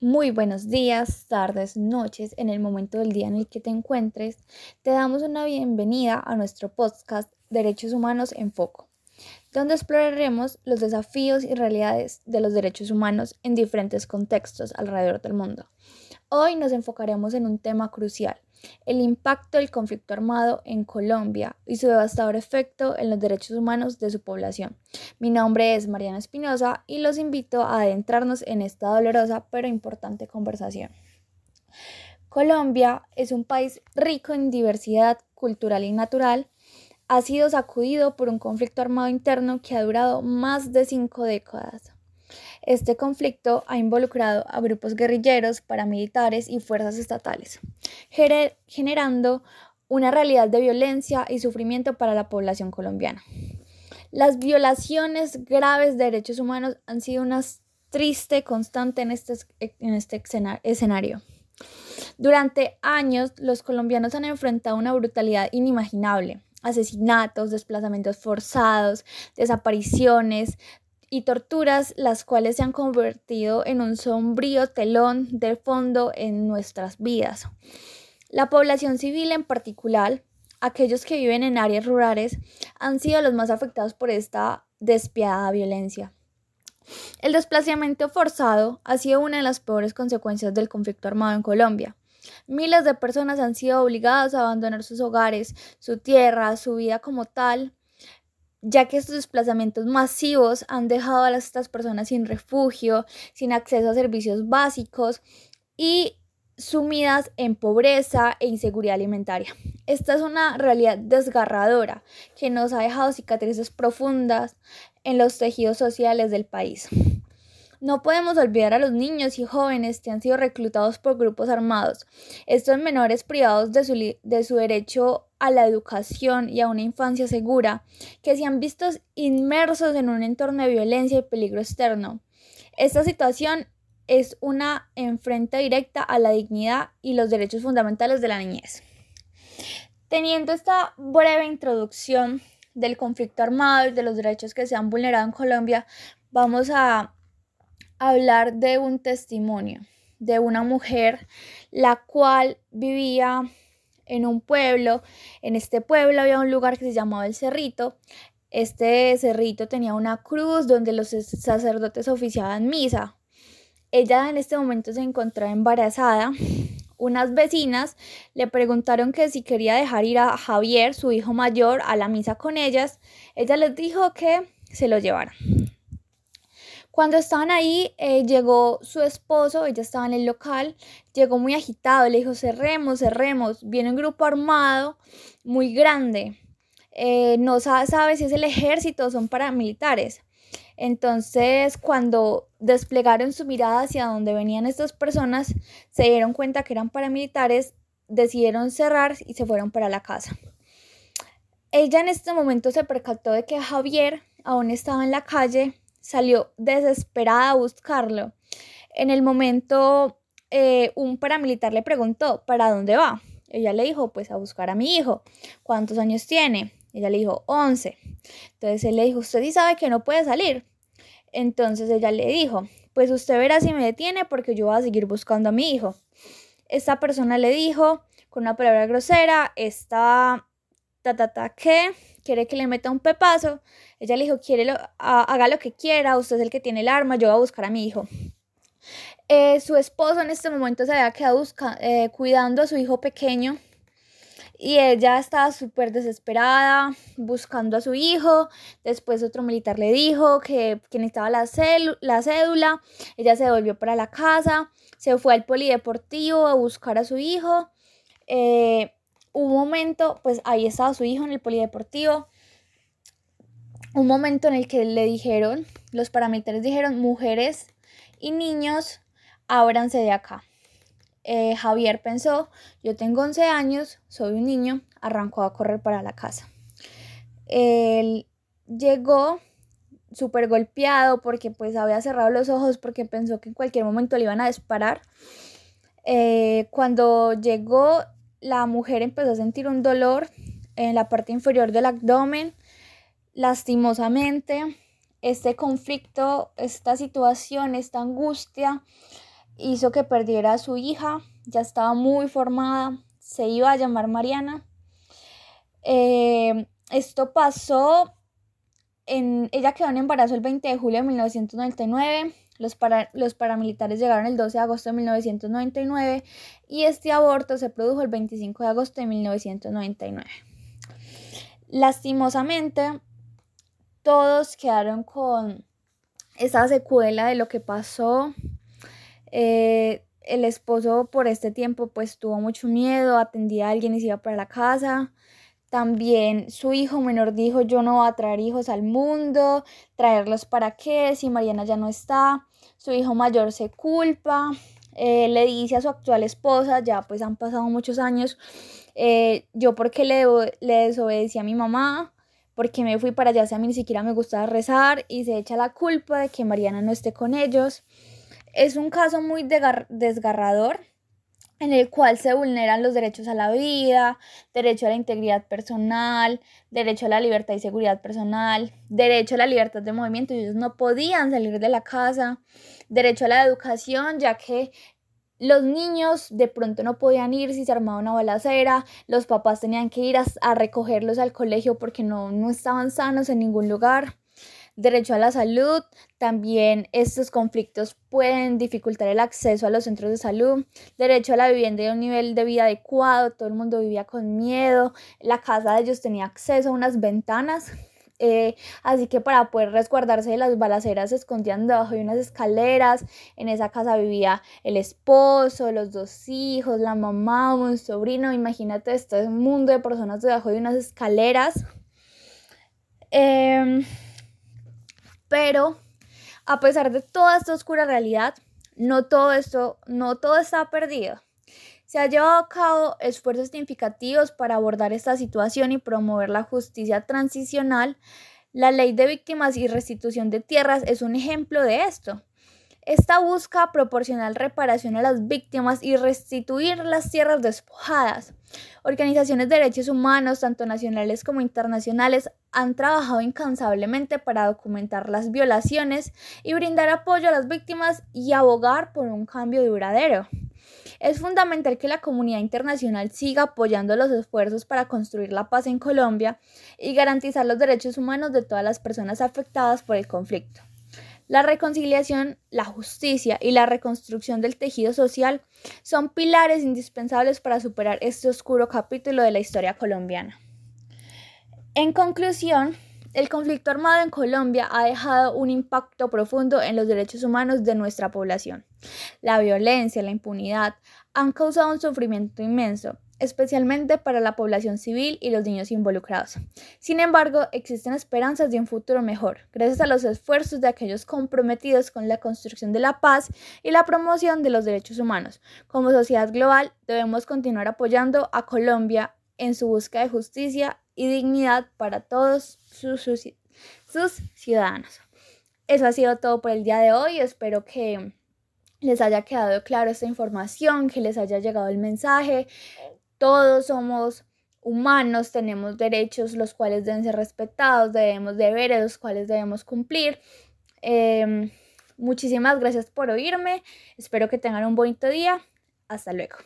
Muy buenos días, tardes, noches, en el momento del día en el que te encuentres. Te damos una bienvenida a nuestro podcast Derechos Humanos en Foco, donde exploraremos los desafíos y realidades de los derechos humanos en diferentes contextos alrededor del mundo. Hoy nos enfocaremos en un tema crucial, el impacto del conflicto armado en Colombia y su devastador efecto en los derechos humanos de su población. Mi nombre es Mariana Espinosa y los invito a adentrarnos en esta dolorosa pero importante conversación. Colombia es un país rico en diversidad cultural y natural. Ha sido sacudido por un conflicto armado interno que ha durado más de cinco décadas. Este conflicto ha involucrado a grupos guerrilleros, paramilitares y fuerzas estatales, generando una realidad de violencia y sufrimiento para la población colombiana. Las violaciones graves de derechos humanos han sido una triste constante en este, este escenario. Durante años, los colombianos han enfrentado una brutalidad inimaginable asesinatos, desplazamientos forzados, desapariciones, y torturas, las cuales se han convertido en un sombrío telón de fondo en nuestras vidas. La población civil en particular, aquellos que viven en áreas rurales, han sido los más afectados por esta despiadada violencia. El desplazamiento forzado ha sido una de las peores consecuencias del conflicto armado en Colombia. Miles de personas han sido obligadas a abandonar sus hogares, su tierra, su vida como tal, ya que estos desplazamientos masivos han dejado a estas personas sin refugio, sin acceso a servicios básicos y sumidas en pobreza e inseguridad alimentaria. Esta es una realidad desgarradora que nos ha dejado cicatrices profundas en los tejidos sociales del país. No podemos olvidar a los niños y jóvenes que han sido reclutados por grupos armados. Estos menores privados de su, de su derecho a la educación y a una infancia segura, que se han visto inmersos en un entorno de violencia y peligro externo. Esta situación es una enfrenta directa a la dignidad y los derechos fundamentales de la niñez. Teniendo esta breve introducción del conflicto armado y de los derechos que se han vulnerado en Colombia, vamos a hablar de un testimonio de una mujer la cual vivía en un pueblo. En este pueblo había un lugar que se llamaba el Cerrito. Este cerrito tenía una cruz donde los sacerdotes oficiaban misa. Ella en este momento se encontraba embarazada. Unas vecinas le preguntaron que si quería dejar ir a Javier, su hijo mayor, a la misa con ellas. Ella les dijo que se lo llevara. Cuando estaban ahí, eh, llegó su esposo, ella estaba en el local, llegó muy agitado, le dijo, cerremos, cerremos, viene un grupo armado muy grande, eh, no sabe, si es el ejército o son paramilitares. Entonces, cuando desplegaron su mirada hacia donde venían estas personas, se dieron cuenta que eran paramilitares, decidieron cerrar y se fueron para la casa. Ella en este momento se percató de que Javier aún estaba en la calle salió desesperada a buscarlo. En el momento, eh, un paramilitar le preguntó, ¿para dónde va? Ella le dijo, pues a buscar a mi hijo. ¿Cuántos años tiene? Ella le dijo, 11. Entonces él le dijo, ¿usted sí sabe que no puede salir? Entonces ella le dijo, pues usted verá si me detiene porque yo voy a seguir buscando a mi hijo. Esta persona le dijo con una palabra grosera, esta ta ta ta que quiere que le meta un pepazo. Ella le dijo, quiere haga lo que quiera, usted es el que tiene el arma, yo voy a buscar a mi hijo. Eh, su esposo en este momento se había quedado eh, cuidando a su hijo pequeño y ella estaba súper desesperada buscando a su hijo. Después otro militar le dijo que, que necesitaba la, la cédula. Ella se volvió para la casa, se fue al polideportivo a buscar a su hijo. Eh, un momento, pues ahí estaba su hijo en el polideportivo, un momento en el que le dijeron, los paramilitares dijeron, mujeres y niños, ábranse de acá. Eh, Javier pensó, yo tengo 11 años, soy un niño, arrancó a correr para la casa. Él llegó súper golpeado porque pues había cerrado los ojos porque pensó que en cualquier momento le iban a disparar. Eh, cuando llegó la mujer empezó a sentir un dolor en la parte inferior del abdomen. Lastimosamente, este conflicto, esta situación, esta angustia, hizo que perdiera a su hija, ya estaba muy formada, se iba a llamar Mariana. Eh, esto pasó en, ella quedó en embarazo el 20 de julio de 1999. Los, los, paramilitares llegaron el 12 de agosto de 1999 y este aborto se produjo el 25 de agosto de 1999. Lastimosamente, todos quedaron con esa secuela de lo que pasó. Eh, el esposo por este tiempo pues tuvo mucho miedo, atendía a alguien y se iba para la casa. También su hijo menor dijo yo no voy a traer hijos al mundo, traerlos para qué si Mariana ya no está. Su hijo mayor se culpa, eh, le dice a su actual esposa, ya pues han pasado muchos años, eh, yo porque le, le desobedecí a mi mamá, porque me fui para allá, si a mí ni siquiera me gustaba rezar y se echa la culpa de que Mariana no esté con ellos. Es un caso muy desgarrador en el cual se vulneran los derechos a la vida, derecho a la integridad personal, derecho a la libertad y seguridad personal, derecho a la libertad de movimiento, ellos no podían salir de la casa, derecho a la educación, ya que los niños de pronto no podían ir si se armaba una balacera, los papás tenían que ir a, recogerlos al colegio porque no, no estaban sanos en ningún lugar. Derecho a la salud, también estos conflictos pueden dificultar el acceso a los centros de salud. Derecho a la vivienda y un nivel de vida adecuado, todo el mundo vivía con miedo, la casa de ellos tenía acceso a unas ventanas eh, así que para poder resguardarse de las balaceras se escondían debajo de unas escaleras. En esa casa vivía el esposo, los dos hijos, la mamá, un sobrino. Imagínate, esto es un mundo de personas debajo de unas escaleras. Em, pero a pesar de toda esta oscura realidad, no todo esto, no todo está perdido. Se han llevado a cabo esfuerzos significativos para abordar esta situación y promover la justicia transicional. La ley de víctimas y restitución de tierras es un ejemplo de esto. Esta busca proporcionar reparación a las víctimas y restituir las tierras despojadas. Organizaciones de derechos humanos, tanto nacionales como internacionales, han trabajado incansablemente para documentar las violaciones y brindar apoyo a las víctimas y abogar por un cambio duradero. Es fundamental que la comunidad internacional siga apoyando los esfuerzos para construir la paz en Colombia y garantizar los derechos humanos de todas las personas afectadas por el conflicto. La reconciliación, la justicia y la reconstrucción del tejido social son pilares indispensables para superar este oscuro capítulo de la historia colombiana. En conclusión, el conflicto armado en Colombia ha dejado un impacto profundo en los derechos humanos de nuestra población. La violencia, la impunidad han causado un sufrimiento inmenso, especialmente para la población civil y los niños involucrados. Sin embargo, existen esperanzas de un futuro mejor, gracias a los esfuerzos de aquellos comprometidos con la construcción de la paz y la promoción de los derechos humanos. Como sociedad global, debemos continuar apoyando a Colombia en su búsqueda de justicia y dignidad para todos sus, sus, ciudadanos. Eso ha sido todo por el día de hoy. Espero que les haya quedado claro esta información, que les haya llegado el mensaje. Todos somos humanos, tenemos derechos los cuales deben ser respetados, debemos deberes los cuales debemos cumplir. Em, muchísimas gracias por oírme. Espero que tengan un bonito día. Hasta luego.